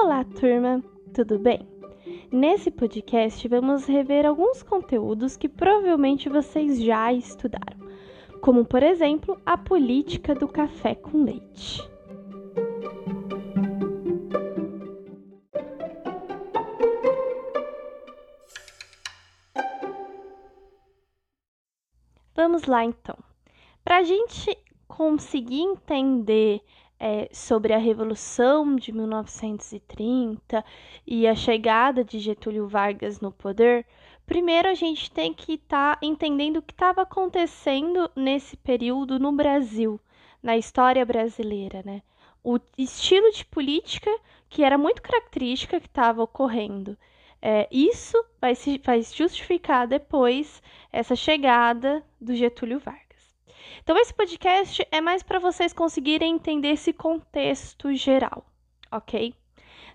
Olá, turma, tudo bem? Nesse podcast vamos rever alguns conteúdos que provavelmente vocês já estudaram, como por exemplo a política do café com leite. Vamos lá então. Para a gente conseguir entender é, sobre a Revolução de 1930 e a chegada de Getúlio Vargas no poder, primeiro a gente tem que estar tá entendendo o que estava acontecendo nesse período no Brasil, na história brasileira, né? O estilo de política que era muito característica que estava ocorrendo. É, isso vai, se, vai justificar depois essa chegada do Getúlio Vargas. Então, esse podcast é mais para vocês conseguirem entender esse contexto geral, ok?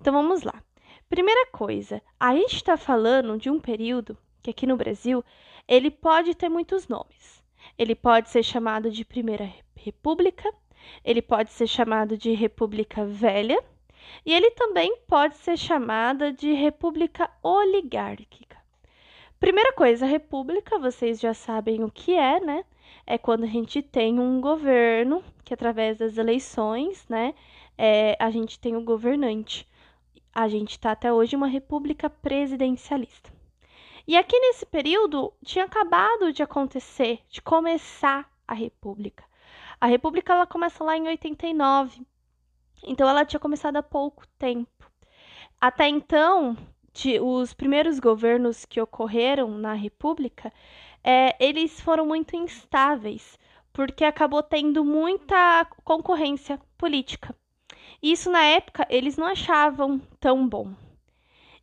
Então, vamos lá. Primeira coisa, a gente está falando de um período que aqui no Brasil ele pode ter muitos nomes. Ele pode ser chamado de Primeira República, ele pode ser chamado de República Velha e ele também pode ser chamada de República Oligárquica. Primeira coisa, República, vocês já sabem o que é, né? É quando a gente tem um governo que, através das eleições, né, é, a gente tem o um governante. A gente está até hoje uma república presidencialista. E aqui nesse período tinha acabado de acontecer, de começar a república. A república ela começa lá em 89. Então ela tinha começado há pouco tempo. Até então, de, os primeiros governos que ocorreram na república é, eles foram muito instáveis, porque acabou tendo muita concorrência política. Isso na época eles não achavam tão bom.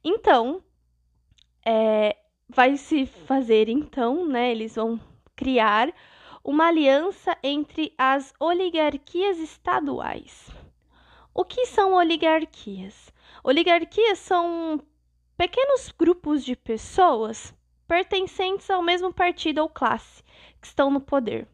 Então, é, vai se fazer então, né? Eles vão criar uma aliança entre as oligarquias estaduais. O que são oligarquias? Oligarquias são pequenos grupos de pessoas pertencentes ao mesmo partido ou classe que estão no poder.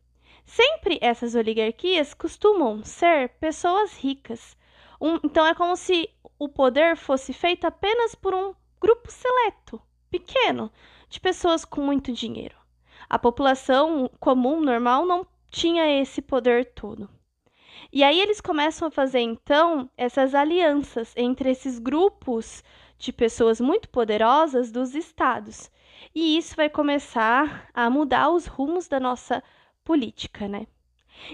Sempre essas oligarquias costumam ser pessoas ricas. Um, então é como se o poder fosse feito apenas por um grupo seleto, pequeno, de pessoas com muito dinheiro. A população comum, normal, não tinha esse poder todo. E aí eles começam a fazer então essas alianças entre esses grupos de pessoas muito poderosas dos estados. E isso vai começar a mudar os rumos da nossa política, né?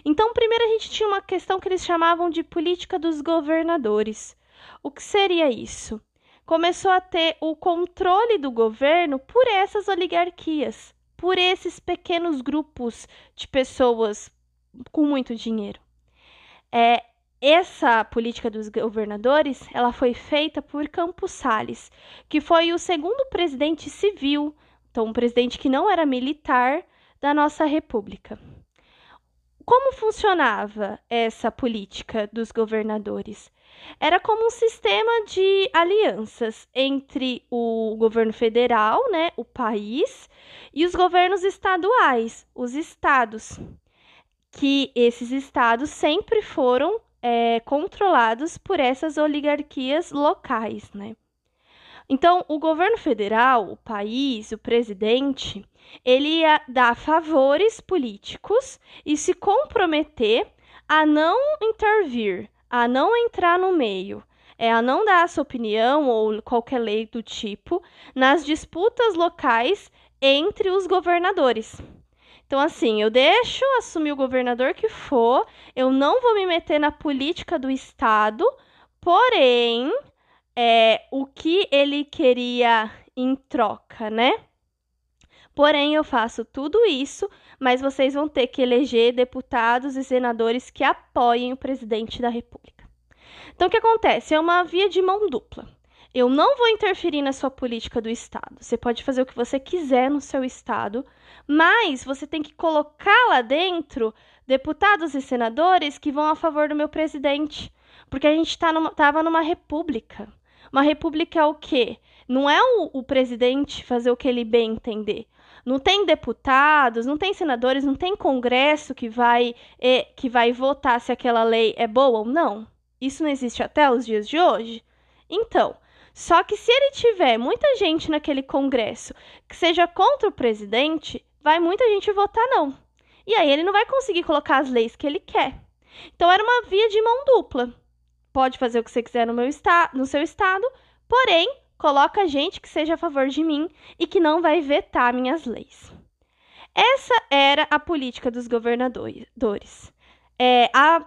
Então, primeiro a gente tinha uma questão que eles chamavam de política dos governadores. O que seria isso? Começou a ter o controle do governo por essas oligarquias, por esses pequenos grupos de pessoas com muito dinheiro. É, essa política dos governadores, ela foi feita por Campos Salles, que foi o segundo presidente civil, então um presidente que não era militar da nossa república. Como funcionava essa política dos governadores? Era como um sistema de alianças entre o governo federal, né, o país, e os governos estaduais, os estados, que esses estados sempre foram é, controlados por essas oligarquias locais, né? Então, o governo federal, o país, o presidente, ele ia dar favores políticos e se comprometer a não intervir, a não entrar no meio, é a não dar a sua opinião ou qualquer lei do tipo nas disputas locais entre os governadores. Então, assim, eu deixo assumir o governador que for, eu não vou me meter na política do Estado, porém, é, o que ele queria em troca, né? Porém, eu faço tudo isso, mas vocês vão ter que eleger deputados e senadores que apoiem o presidente da República. Então, o que acontece? É uma via de mão dupla. Eu não vou interferir na sua política do Estado. Você pode fazer o que você quiser no seu Estado, mas você tem que colocar lá dentro deputados e senadores que vão a favor do meu presidente. Porque a gente tá numa, numa república. Uma república é o quê? Não é o, o presidente fazer o que ele bem entender. Não tem deputados, não tem senadores, não tem congresso que vai, é, que vai votar se aquela lei é boa ou não. Isso não existe até os dias de hoje. Então, só que se ele tiver muita gente naquele congresso que seja contra o presidente, vai muita gente votar não. E aí ele não vai conseguir colocar as leis que ele quer. Então era uma via de mão dupla. Pode fazer o que você quiser no, meu esta no seu estado, porém, coloca gente que seja a favor de mim e que não vai vetar minhas leis. Essa era a política dos governadores. É, a,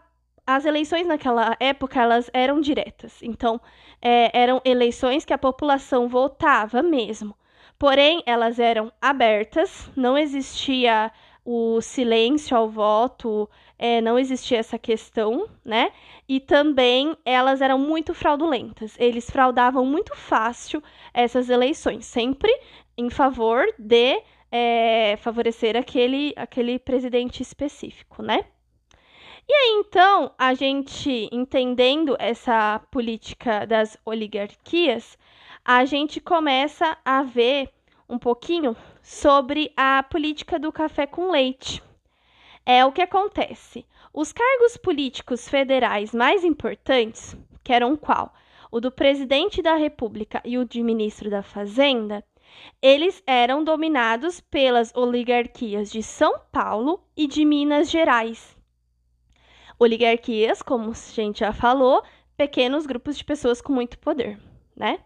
as eleições naquela época elas eram diretas, então é, eram eleições que a população votava mesmo. Porém, elas eram abertas, não existia o silêncio ao voto, é, não existia essa questão, né? E também elas eram muito fraudulentas. Eles fraudavam muito fácil essas eleições, sempre em favor de é, favorecer aquele, aquele presidente específico, né? E aí, então, a gente entendendo essa política das oligarquias, a gente começa a ver um pouquinho sobre a política do café com leite. É o que acontece. Os cargos políticos federais mais importantes, que eram qual? O do presidente da República e o de ministro da Fazenda, eles eram dominados pelas oligarquias de São Paulo e de Minas Gerais. Oligarquias, como a gente já falou, pequenos grupos de pessoas com muito poder, né?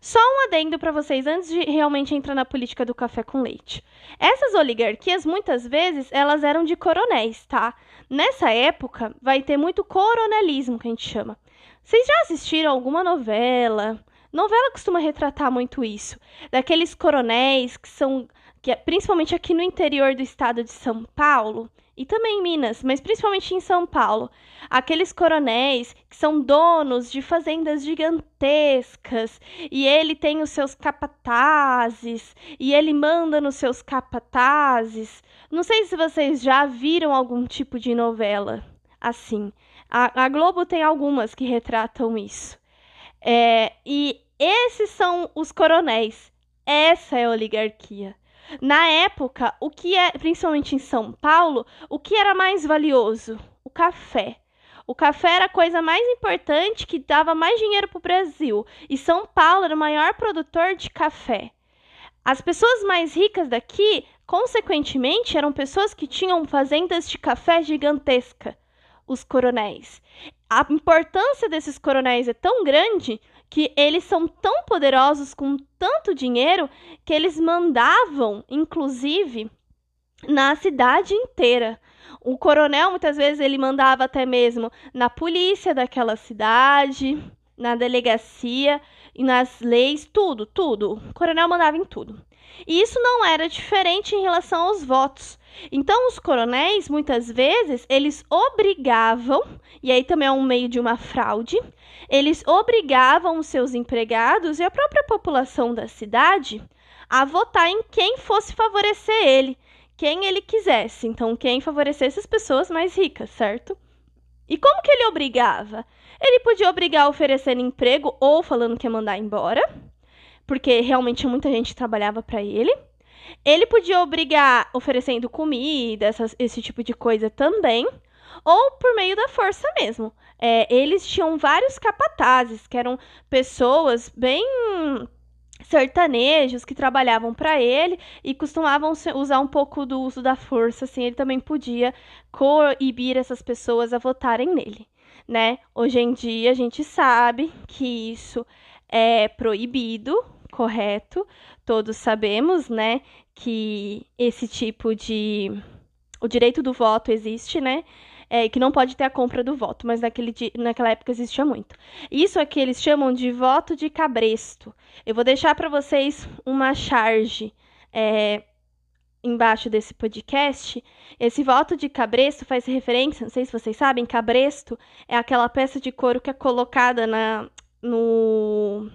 Só um adendo para vocês antes de realmente entrar na política do café com leite. Essas oligarquias, muitas vezes, elas eram de coronéis, tá? Nessa época, vai ter muito coronelismo, que a gente chama. Vocês já assistiram alguma novela? Novela costuma retratar muito isso. Daqueles coronéis que são, que é, principalmente aqui no interior do estado de São Paulo, e também em Minas, mas principalmente em São Paulo. Aqueles coronéis que são donos de fazendas gigantescas e ele tem os seus capatazes e ele manda nos seus capatazes. Não sei se vocês já viram algum tipo de novela assim. A, a Globo tem algumas que retratam isso. É, e esses são os coronéis. Essa é a oligarquia. Na época, o que é, principalmente em São Paulo, o que era mais valioso? O café. O café era a coisa mais importante que dava mais dinheiro para o Brasil. E São Paulo era o maior produtor de café. As pessoas mais ricas daqui, consequentemente, eram pessoas que tinham fazendas de café gigantesca, os coronéis. A importância desses coronéis é tão grande que eles são tão poderosos com tanto dinheiro que eles mandavam, inclusive, na cidade inteira. O coronel muitas vezes ele mandava até mesmo na polícia daquela cidade, na delegacia e nas leis, tudo, tudo. O coronel mandava em tudo. E isso não era diferente em relação aos votos. Então, os coronéis, muitas vezes, eles obrigavam, e aí também é um meio de uma fraude, eles obrigavam os seus empregados e a própria população da cidade a votar em quem fosse favorecer ele, quem ele quisesse. Então, quem favorecesse as pessoas mais ricas, certo? E como que ele obrigava? Ele podia obrigar oferecendo emprego ou falando que ia mandar embora, porque realmente muita gente trabalhava para ele. Ele podia obrigar oferecendo comida, essas, esse tipo de coisa também, ou por meio da força mesmo. É, eles tinham vários capatazes, que eram pessoas bem sertanejos que trabalhavam para ele e costumavam usar um pouco do uso da força, assim, ele também podia coibir essas pessoas a votarem nele, né? Hoje em dia a gente sabe que isso é proibido, correto? Todos sabemos, né, que esse tipo de o direito do voto existe, né? É, que não pode ter a compra do voto, mas naquele, naquela época existia muito. Isso aqui eles chamam de voto de cabresto. Eu vou deixar para vocês uma charge é, embaixo desse podcast. Esse voto de cabresto faz referência, não sei se vocês sabem, cabresto é aquela peça de couro que é colocada na, no,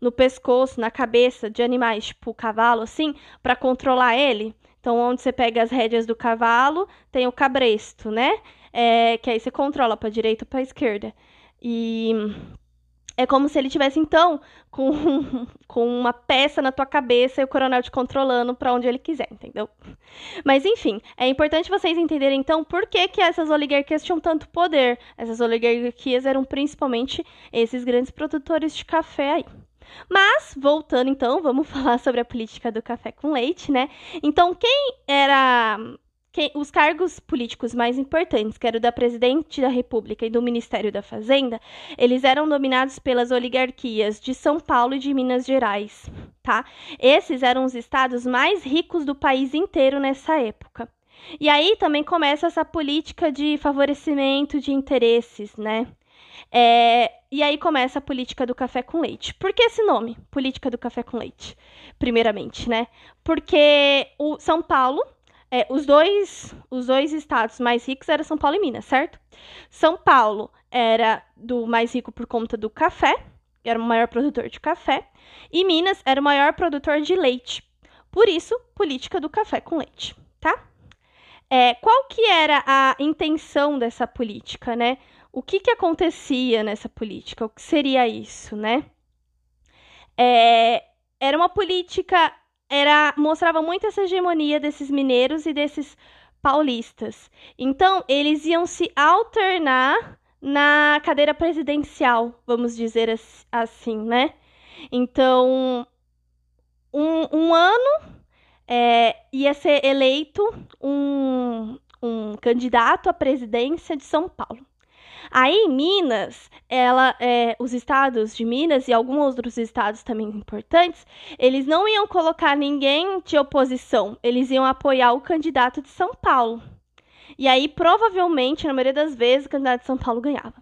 no pescoço, na cabeça de animais, tipo o cavalo, assim, para controlar ele. Então, onde você pega as rédeas do cavalo, tem o cabresto, né? É, que aí você controla para direita ou para esquerda. E é como se ele tivesse, então, com, com uma peça na tua cabeça e o coronel te controlando para onde ele quiser, entendeu? Mas, enfim, é importante vocês entenderem, então, por que, que essas oligarquias tinham tanto poder. Essas oligarquias eram principalmente esses grandes produtores de café aí. Mas, voltando então, vamos falar sobre a política do café com leite, né? Então, quem era os cargos políticos mais importantes, que era o da presidente da República e do Ministério da Fazenda, eles eram dominados pelas oligarquias de São Paulo e de Minas Gerais, tá? Esses eram os estados mais ricos do país inteiro nessa época. E aí também começa essa política de favorecimento de interesses, né? É, e aí começa a política do café com leite. Por que esse nome? Política do café com leite, primeiramente, né? Porque o São Paulo é, os, dois, os dois estados mais ricos eram São Paulo e Minas, certo? São Paulo era do mais rico por conta do café, era o maior produtor de café, e Minas era o maior produtor de leite. Por isso, política do café com leite, tá? É, qual que era a intenção dessa política, né? O que, que acontecia nessa política? O que seria isso, né? É, era uma política era mostrava muito essa hegemonia desses mineiros e desses paulistas. Então, eles iam se alternar na cadeira presidencial, vamos dizer assim, né? Então, um, um ano é, ia ser eleito um, um candidato à presidência de São Paulo. Aí em Minas, ela, é, os estados de Minas e alguns outros estados também importantes, eles não iam colocar ninguém de oposição, eles iam apoiar o candidato de São Paulo. E aí, provavelmente, na maioria das vezes, o candidato de São Paulo ganhava.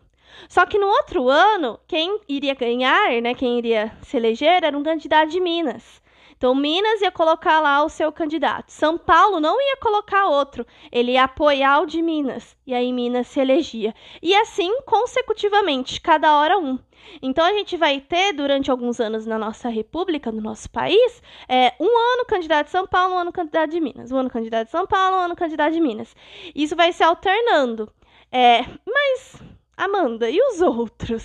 Só que no outro ano, quem iria ganhar, né, quem iria se eleger, era um candidato de Minas. Então, Minas ia colocar lá o seu candidato. São Paulo não ia colocar outro. Ele ia apoiar o de Minas. E aí, Minas se elegia. E assim, consecutivamente, cada hora um. Então, a gente vai ter, durante alguns anos na nossa república, no nosso país, é, um ano candidato de São Paulo, um ano candidato de Minas. Um ano candidato de São Paulo, um ano candidato de Minas. Isso vai se alternando. É, mas Amanda, e os outros?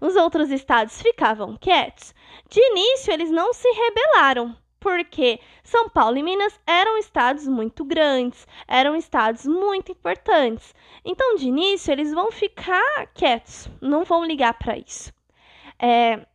Os outros estados ficavam quietos? De início, eles não se rebelaram, porque São Paulo e Minas eram estados muito grandes, eram estados muito importantes. Então, de início, eles vão ficar quietos, não vão ligar para isso. É,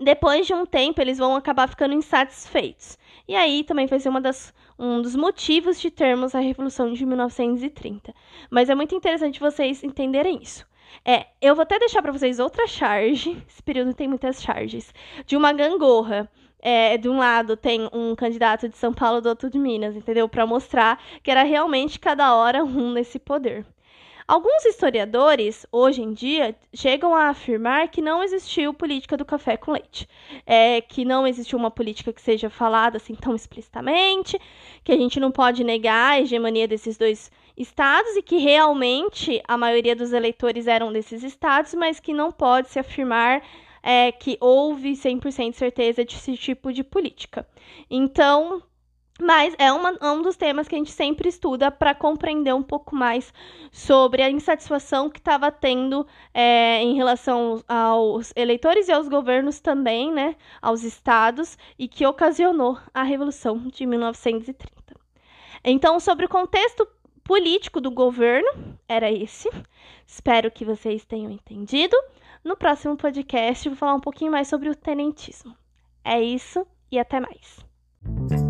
depois de um tempo, eles vão acabar ficando insatisfeitos. E aí também vai ser uma das, um dos motivos de termos a Revolução de 1930. Mas é muito interessante vocês entenderem isso. É, eu vou até deixar para vocês outra charge. Esse período tem muitas charges. De uma gangorra. É, de um lado tem um candidato de São Paulo, do outro de Minas, entendeu? Para mostrar que era realmente cada hora um nesse poder. Alguns historiadores, hoje em dia, chegam a afirmar que não existiu política do café com leite, é, que não existiu uma política que seja falada assim tão explicitamente, que a gente não pode negar a hegemonia desses dois estados e que realmente a maioria dos eleitores eram desses estados, mas que não pode se afirmar é, que houve 100% certeza desse tipo de política. Então, mas é, uma, é um dos temas que a gente sempre estuda para compreender um pouco mais sobre a insatisfação que estava tendo é, em relação aos eleitores e aos governos também, né, aos estados, e que ocasionou a Revolução de 1930. Então, sobre o contexto político do governo, era esse. Espero que vocês tenham entendido. No próximo podcast, vou falar um pouquinho mais sobre o tenentismo. É isso e até mais.